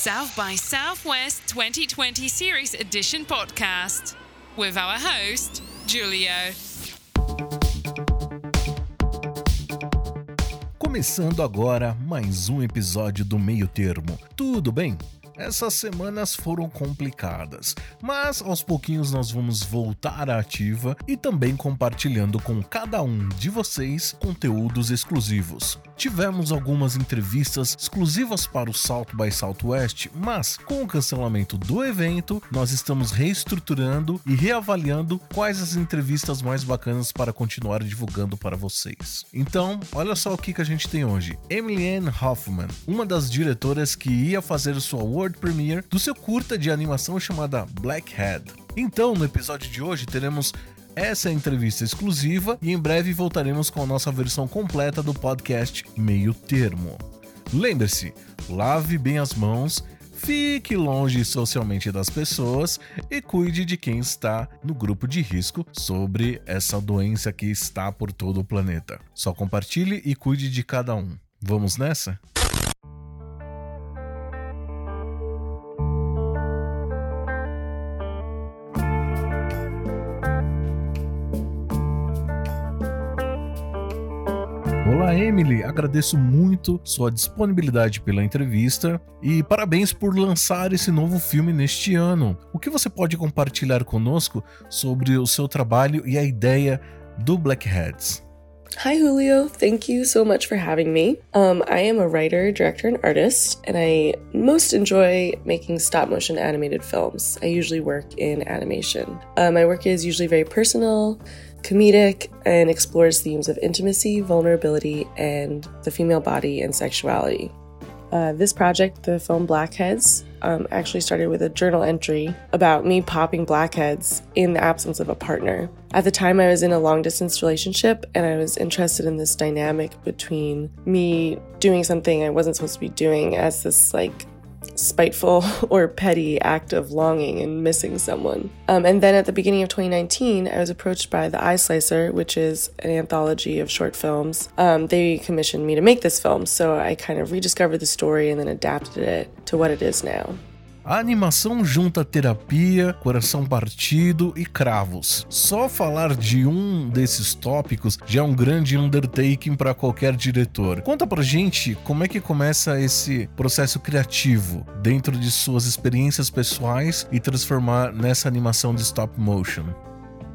South by Southwest 2020 Series Edition podcast with our host, Julio. Começando agora mais um episódio do Meio Termo. Tudo bem? Essas semanas foram complicadas, mas aos pouquinhos nós vamos voltar à ativa e também compartilhando com cada um de vocês conteúdos exclusivos. Tivemos algumas entrevistas exclusivas para o South by Southwest, mas com o cancelamento do evento, nós estamos reestruturando e reavaliando quais as entrevistas mais bacanas para continuar divulgando para vocês. Então, olha só o que, que a gente tem hoje. Emily Ann Hoffman, uma das diretoras que ia fazer sua World Premiere do seu curta de animação chamada Blackhead. Então, no episódio de hoje teremos essa é a entrevista exclusiva e em breve voltaremos com a nossa versão completa do podcast Meio Termo. Lembre-se, lave bem as mãos, fique longe socialmente das pessoas e cuide de quem está no grupo de risco sobre essa doença que está por todo o planeta. Só compartilhe e cuide de cada um. Vamos nessa? Olá, Emily. Agradeço muito sua disponibilidade pela entrevista e parabéns por lançar esse novo filme neste ano. O que você pode compartilhar conosco sobre o seu trabalho e a ideia do Blackheads? Hi, Julio. Thank you so much for having me. Um, I am a writer, director, and artist, and I most enjoy making stop motion animated films. I usually work in animation. Uh, my work is usually very personal comedic and explores themes of intimacy, vulnerability, and the female body and sexuality. Uh, this project, the film Blackheads, um, actually started with a journal entry about me popping blackheads in the absence of a partner. At the time, I was in a long distance relationship and I was interested in this dynamic between me doing something I wasn't supposed to be doing as this like spiteful or petty act of longing and missing someone. Um, and then at the beginning of 2019, I was approached by The Eye Slicer, which is an anthology of short films. Um, they commissioned me to make this film, so I kind of rediscovered the story and then adapted it to what it is now. A animação junta terapia, coração partido e cravos. Só falar de um desses tópicos já é um grande undertaking para qualquer diretor. Conta pra gente como é que começa esse processo criativo dentro de suas experiências pessoais e transformar nessa animação de stop motion.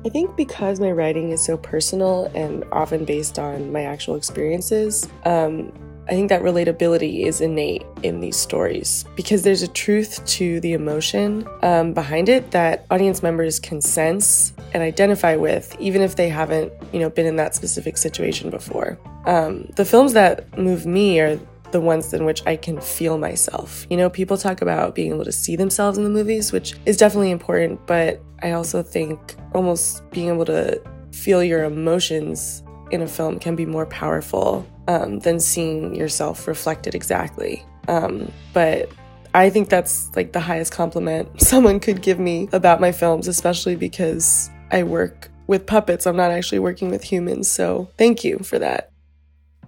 I think because my writing is so personal and often based on my actual experiences, um, I think that relatability is innate in these stories because there's a truth to the emotion um, behind it that audience members can sense and identify with, even if they haven't, you know, been in that specific situation before. Um, the films that move me are the ones in which I can feel myself. You know, people talk about being able to see themselves in the movies, which is definitely important, but I also think almost being able to feel your emotions in a film can be more powerful um, than seeing yourself reflected exactly. Um, but I think that's like the highest compliment someone could give me about my films, especially because I work with puppets. I'm not actually working with humans. So thank you for that.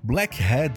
Blackhead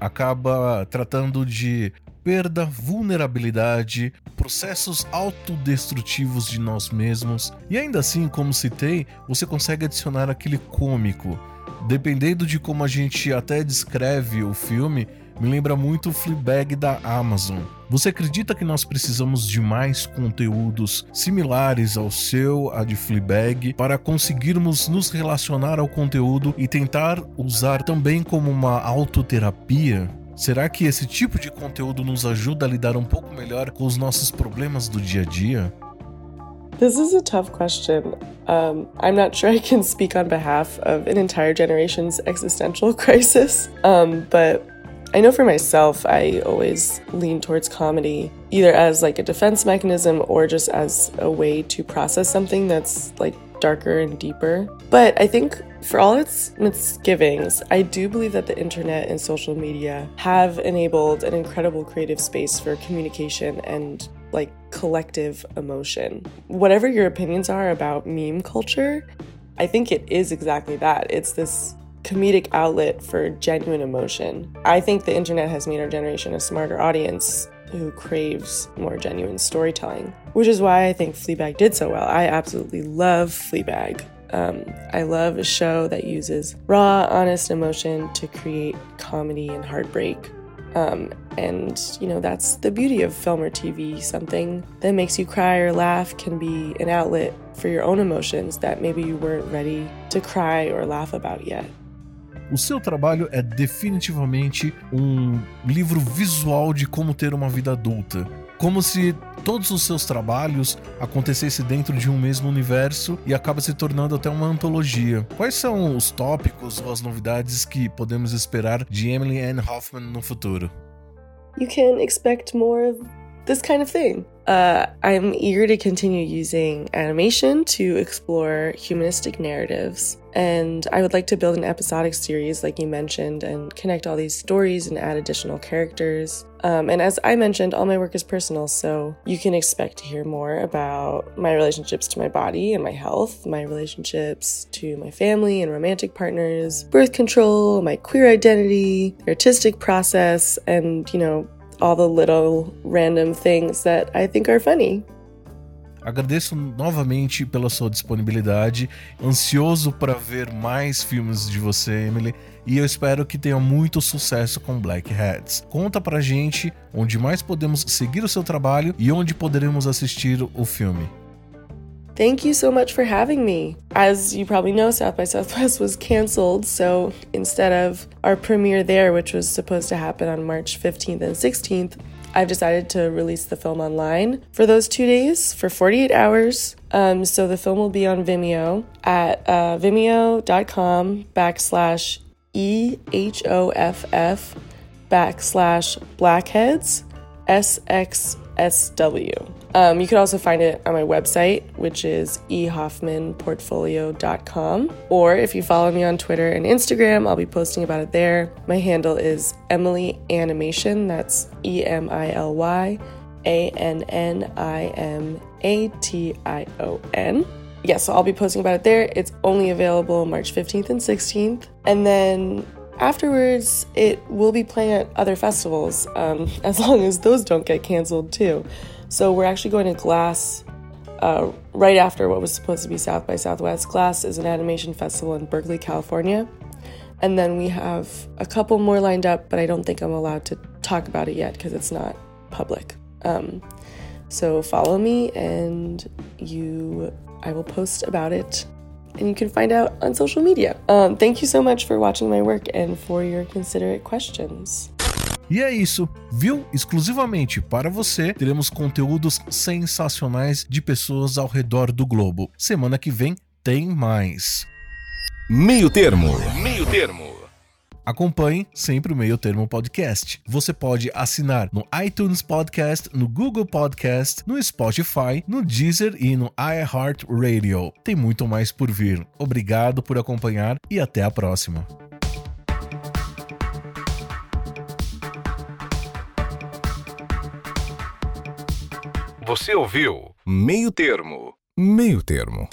acaba tratando de perda, vulnerabilidade, processos autodestrutivos de nós mesmos. E ainda assim, como citei, você consegue adicionar aquele cômico dependendo de como a gente até descreve o filme, me lembra muito o Fleabag da Amazon. Você acredita que nós precisamos de mais conteúdos similares ao seu, a de Fleabag, para conseguirmos nos relacionar ao conteúdo e tentar usar também como uma autoterapia? Será que esse tipo de conteúdo nos ajuda a lidar um pouco melhor com os nossos problemas do dia a dia? This is a tough question. Um, I'm not sure I can speak on behalf of an entire generation's existential crisis, um, but I know for myself, I always lean towards comedy either as like a defense mechanism or just as a way to process something that's like darker and deeper. But I think for all its misgivings, I do believe that the internet and social media have enabled an incredible creative space for communication and like collective emotion. Whatever your opinions are about meme culture, I think it is exactly that. It's this comedic outlet for genuine emotion. I think the internet has made our generation a smarter audience who craves more genuine storytelling, which is why I think Fleabag did so well. I absolutely love Fleabag. Um, I love a show that uses raw, honest emotion to create comedy and heartbreak. Um, and, you know, that's the beauty of film or TV. Something that makes you cry or laugh can be an outlet for your own emotions that maybe you weren't ready to cry or laugh about yet. O seu trabalho é definitivamente um livro visual de como ter uma vida adulta. Como se todos os seus trabalhos acontecessem dentro de um mesmo universo e acaba se tornando até uma antologia. Quais são os tópicos ou as novidades que podemos esperar de Emily Ann Hoffman no futuro? You can expect more this kind of thing. Uh, I'm eager to continue using animation to explore humanistic narratives. And I would like to build an episodic series, like you mentioned, and connect all these stories and add additional characters. Um, and as I mentioned, all my work is personal, so you can expect to hear more about my relationships to my body and my health, my relationships to my family and romantic partners, birth control, my queer identity, artistic process, and, you know, all the little random things that I think are funny. Agradeço novamente pela sua disponibilidade, ansioso para ver mais filmes de você, Emily, e eu espero que tenha muito sucesso com Black Hats. Conta pra gente onde mais podemos seguir o seu trabalho e onde poderemos assistir o filme. Thank you so much for having me. As you probably know, South by Southwest was canceled, so instead of our premiere there, which was supposed to happen on March 15th and 16th, I've decided to release the film online for those two days for 48 hours. Um, so the film will be on Vimeo at uh, vimeo.com backslash EHOFF backslash blackheads SXSW. Um, you can also find it on my website, which is ehoffmanportfolio.com. Or if you follow me on Twitter and Instagram, I'll be posting about it there. My handle is Emily Animation. That's E M I L Y A N N I M A T I O N. Yeah, so I'll be posting about it there. It's only available March 15th and 16th. And then afterwards, it will be playing at other festivals, um, as long as those don't get canceled too. So we're actually going to Glass uh, right after what was supposed to be South by Southwest. Glass is an animation festival in Berkeley, California. And then we have a couple more lined up, but I don't think I'm allowed to talk about it yet because it's not public. Um, so follow me and you I will post about it and you can find out on social media. Um, thank you so much for watching my work and for your considerate questions. E é isso, viu? Exclusivamente para você, teremos conteúdos sensacionais de pessoas ao redor do globo. Semana que vem tem mais. Meio Termo. Meio Termo. Acompanhe sempre o Meio Termo Podcast. Você pode assinar no iTunes Podcast, no Google Podcast, no Spotify, no Deezer e no iHeartRadio. Tem muito mais por vir. Obrigado por acompanhar e até a próxima. Você ouviu Meio Termo. Meio Termo.